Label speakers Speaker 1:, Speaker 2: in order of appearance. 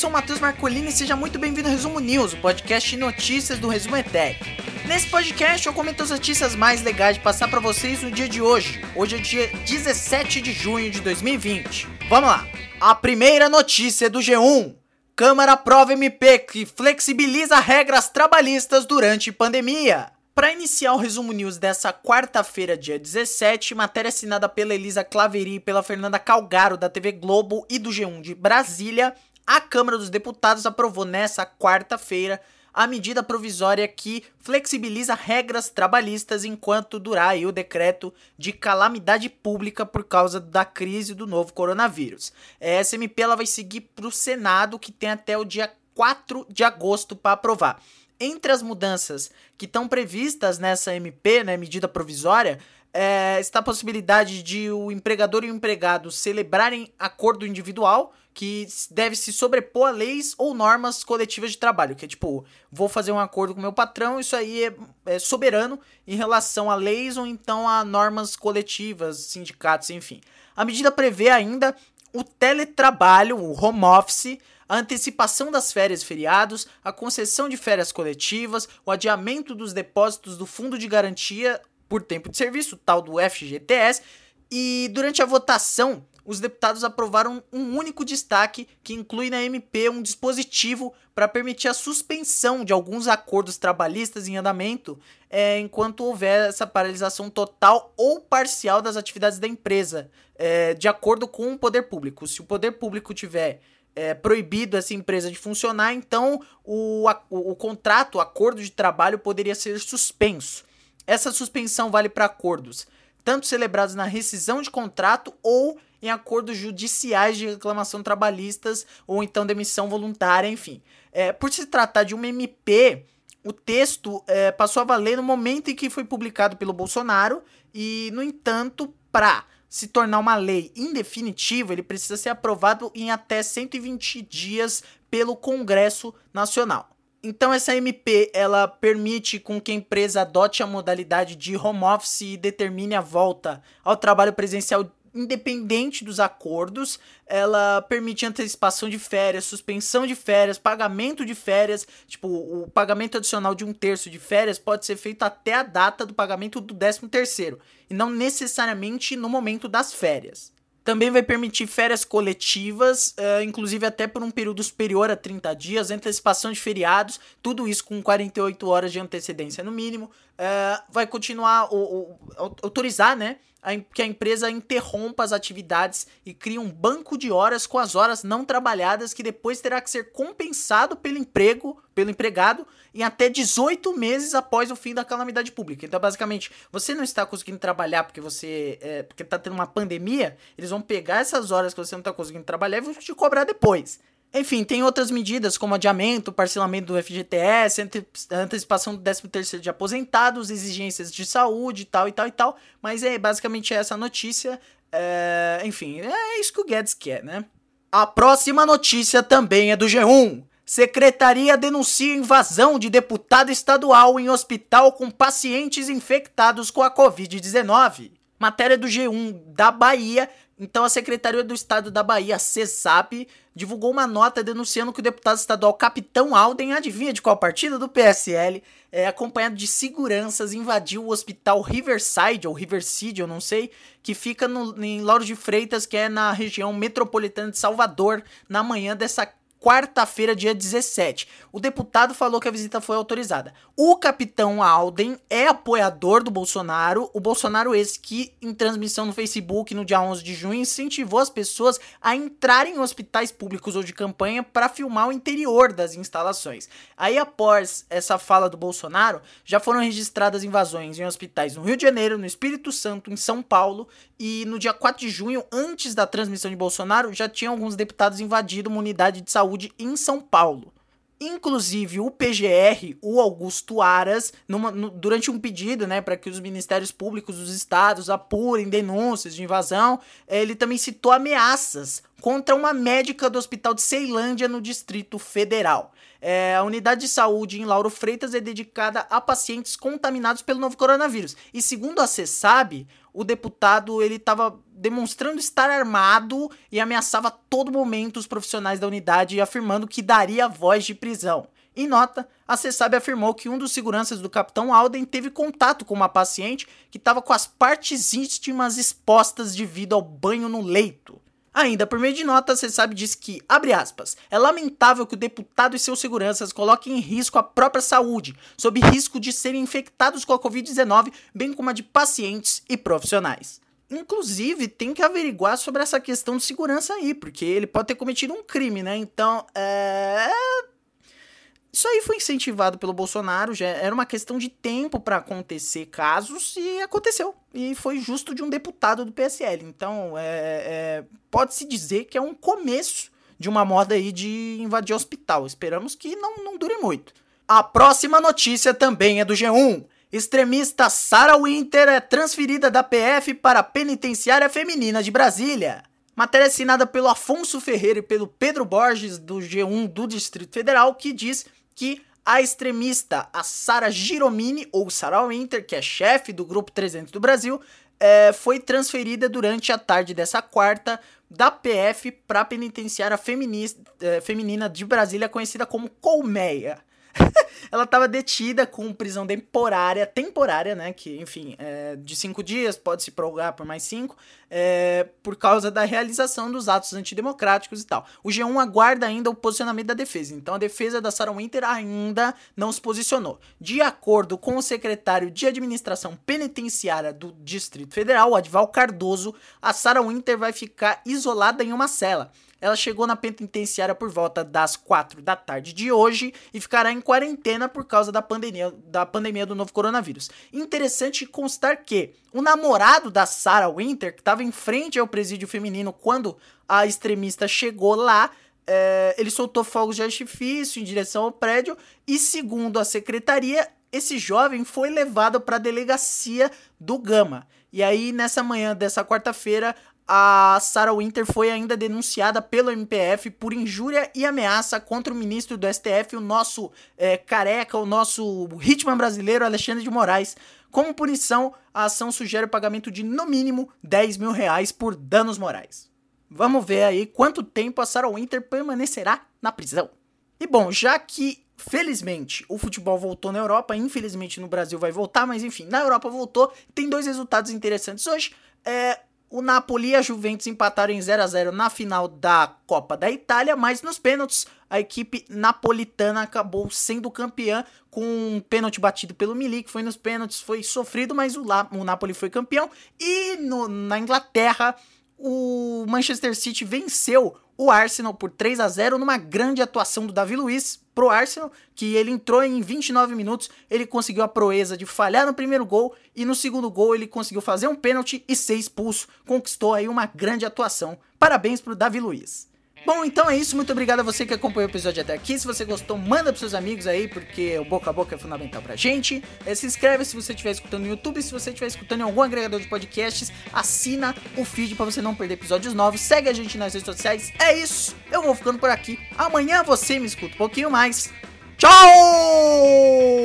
Speaker 1: sou o Matheus Marcolini e seja muito bem-vindo ao Resumo News, o podcast de notícias do Resumo ETEC. Nesse podcast eu comento as notícias mais legais de passar para vocês no dia de hoje. Hoje é dia 17 de junho de 2020. Vamos lá! A primeira notícia é do G1. Câmara aprova MP que flexibiliza regras trabalhistas durante pandemia. Para iniciar o resumo news dessa quarta-feira, dia 17, matéria assinada pela Elisa Claveri e pela Fernanda Calgaro da TV Globo e do G1 de Brasília, a Câmara dos Deputados aprovou nessa quarta-feira a medida provisória que flexibiliza regras trabalhistas enquanto durar o decreto de calamidade pública por causa da crise do novo coronavírus. Essa MP ela vai seguir para o Senado, que tem até o dia 4 de agosto para aprovar. Entre as mudanças que estão previstas nessa MP, né, medida provisória, é, está a possibilidade de o empregador e o empregado celebrarem acordo individual que deve se sobrepor a leis ou normas coletivas de trabalho, que é tipo, vou fazer um acordo com meu patrão, isso aí é, é soberano em relação a leis ou então a normas coletivas, sindicatos, enfim. A medida prevê ainda o teletrabalho, o home office, a antecipação das férias e feriados, a concessão de férias coletivas, o adiamento dos depósitos do Fundo de Garantia por Tempo de Serviço, tal do FGTS, e durante a votação os deputados aprovaram um único destaque que inclui na MP um dispositivo para permitir a suspensão de alguns acordos trabalhistas em andamento é, enquanto houver essa paralisação total ou parcial das atividades da empresa, é, de acordo com o poder público. Se o poder público tiver é, proibido essa empresa de funcionar, então o, o, o contrato, o acordo de trabalho poderia ser suspenso. Essa suspensão vale para acordos tanto celebrados na rescisão de contrato ou em acordos judiciais de reclamação trabalhistas ou então demissão voluntária, enfim. É, por se tratar de uma MP, o texto é, passou a valer no momento em que foi publicado pelo Bolsonaro e, no entanto, para se tornar uma lei indefinitiva, ele precisa ser aprovado em até 120 dias pelo Congresso Nacional. Então essa MP, ela permite com que a empresa adote a modalidade de home office e determine a volta ao trabalho presencial independente dos acordos, ela permite antecipação de férias, suspensão de férias, pagamento de férias, tipo, o pagamento adicional de um terço de férias pode ser feito até a data do pagamento do décimo terceiro, e não necessariamente no momento das férias. Também vai permitir férias coletivas, uh, inclusive até por um período superior a 30 dias, antecipação de feriados, tudo isso com 48 horas de antecedência no mínimo. Uh, vai continuar, o, autorizar, né? a, que a empresa interrompa as atividades e crie um banco de horas com as horas não trabalhadas que depois terá que ser compensado pelo emprego, pelo empregado em até 18 meses após o fim da calamidade pública. Então, basicamente, você não está conseguindo trabalhar porque você é, porque está tendo uma pandemia, eles vão pegar essas horas que você não está conseguindo trabalhar e vão te cobrar depois. Enfim, tem outras medidas como adiamento, parcelamento do FGTS, antecipação do 13º de aposentados, exigências de saúde e tal e tal e tal, mas é basicamente essa notícia, é, enfim, é isso que o Guedes quer, né? A próxima notícia também é do G1. Secretaria denuncia invasão de deputado estadual em hospital com pacientes infectados com a Covid-19. Matéria do G1 da Bahia então, a Secretaria do Estado da Bahia, CESAP, divulgou uma nota denunciando que o deputado estadual Capitão Alden, adivinha de qual partido? Do PSL, é, acompanhado de seguranças, invadiu o hospital Riverside, ou Riverside, eu não sei, que fica no, em Lauro de Freitas, que é na região metropolitana de Salvador, na manhã dessa quarta-feira, dia 17. O deputado falou que a visita foi autorizada. O capitão Alden é apoiador do Bolsonaro. O Bolsonaro, esse que, em transmissão no Facebook no dia 11 de junho, incentivou as pessoas a entrarem em hospitais públicos ou de campanha para filmar o interior das instalações. Aí, após essa fala do Bolsonaro, já foram registradas invasões em hospitais no Rio de Janeiro, no Espírito Santo, em São Paulo. E no dia 4 de junho, antes da transmissão de Bolsonaro, já tinham alguns deputados invadido uma unidade de saúde saúde em São Paulo. Inclusive, o PGR, o Augusto Aras, numa, no, durante um pedido né, para que os ministérios públicos dos estados apurem denúncias de invasão, ele também citou ameaças contra uma médica do hospital de Ceilândia, no Distrito Federal. É, a unidade de saúde em Lauro Freitas é dedicada a pacientes contaminados pelo novo coronavírus. E segundo a CESAB, o deputado ele estava demonstrando estar armado e ameaçava a todo momento os profissionais da unidade, afirmando que daria voz de prisão. Em nota, a CESAB afirmou que um dos seguranças do capitão Alden teve contato com uma paciente que estava com as partes íntimas expostas devido ao banho no leito. Ainda por meio de nota, a CESAB disse que, abre aspas, é lamentável que o deputado e seus seguranças coloquem em risco a própria saúde, sob risco de serem infectados com a Covid-19, bem como a de pacientes e profissionais. Inclusive, tem que averiguar sobre essa questão de segurança aí, porque ele pode ter cometido um crime, né? Então, é isso aí foi incentivado pelo Bolsonaro, já era uma questão de tempo para acontecer casos e aconteceu. E foi justo de um deputado do PSL. Então, é, é, pode-se dizer que é um começo de uma moda aí de invadir hospital. Esperamos que não, não dure muito. A próxima notícia também é do G1. Extremista Sarah Winter é transferida da PF para a Penitenciária Feminina de Brasília. Matéria assinada pelo Afonso Ferreira e pelo Pedro Borges, do G1 do Distrito Federal, que diz que a extremista, a Sara Giromini, ou Sarah Winter, que é chefe do Grupo 300 do Brasil, é, foi transferida durante a tarde dessa quarta da PF para a penitenciária é, feminina de Brasília, conhecida como Colmeia. ela estava detida com prisão temporária, temporária, né? Que, enfim, é, de cinco dias, pode se prorrogar por mais cinco, é, por causa da realização dos atos antidemocráticos e tal. O G1 aguarda ainda o posicionamento da defesa, então a defesa da Sarah Winter ainda não se posicionou. De acordo com o secretário de administração penitenciária do Distrito Federal, Adval Cardoso, a Sarah Winter vai ficar isolada em uma cela. Ela chegou na penitenciária por volta das 4 da tarde de hoje e ficará em quarentena por causa da pandemia, da pandemia do novo coronavírus. Interessante constar que o namorado da Sarah Winter, que estava em frente ao presídio feminino quando a extremista chegou lá, é, ele soltou fogos de artifício em direção ao prédio e, segundo a secretaria, esse jovem foi levado para a delegacia do Gama. E aí, nessa manhã dessa quarta-feira, a Sarah Winter foi ainda denunciada pelo MPF por injúria e ameaça contra o ministro do STF, o nosso é, careca, o nosso Hitman brasileiro, Alexandre de Moraes. Como punição, a ação sugere o pagamento de no mínimo 10 mil reais por danos morais. Vamos ver aí quanto tempo a Sarah Winter permanecerá na prisão. E bom, já que felizmente o futebol voltou na Europa, infelizmente no Brasil vai voltar, mas enfim, na Europa voltou, tem dois resultados interessantes hoje. É, o Napoli e a Juventus empataram em 0 a 0 na final da Copa da Itália, mas nos pênaltis a equipe napolitana acabou sendo campeã com um pênalti batido pelo Milik, foi nos pênaltis, foi sofrido, mas o, La o Napoli foi campeão. E no, na Inglaterra, o Manchester City venceu o Arsenal por 3 a 0 numa grande atuação do Davi Luiz pro Arsenal, que ele entrou em 29 minutos, ele conseguiu a proeza de falhar no primeiro gol e no segundo gol ele conseguiu fazer um pênalti e ser expulso, conquistou aí uma grande atuação. Parabéns pro Davi Luiz. Bom, então é isso. Muito obrigado a você que acompanhou o episódio até aqui. Se você gostou, manda pros seus amigos aí, porque o boca a boca é fundamental pra gente. É, se inscreve se você estiver escutando no YouTube. Se você estiver escutando em algum agregador de podcasts, assina o feed para você não perder episódios novos. Segue a gente nas redes sociais. É isso. Eu vou ficando por aqui. Amanhã você me escuta um pouquinho mais. Tchau!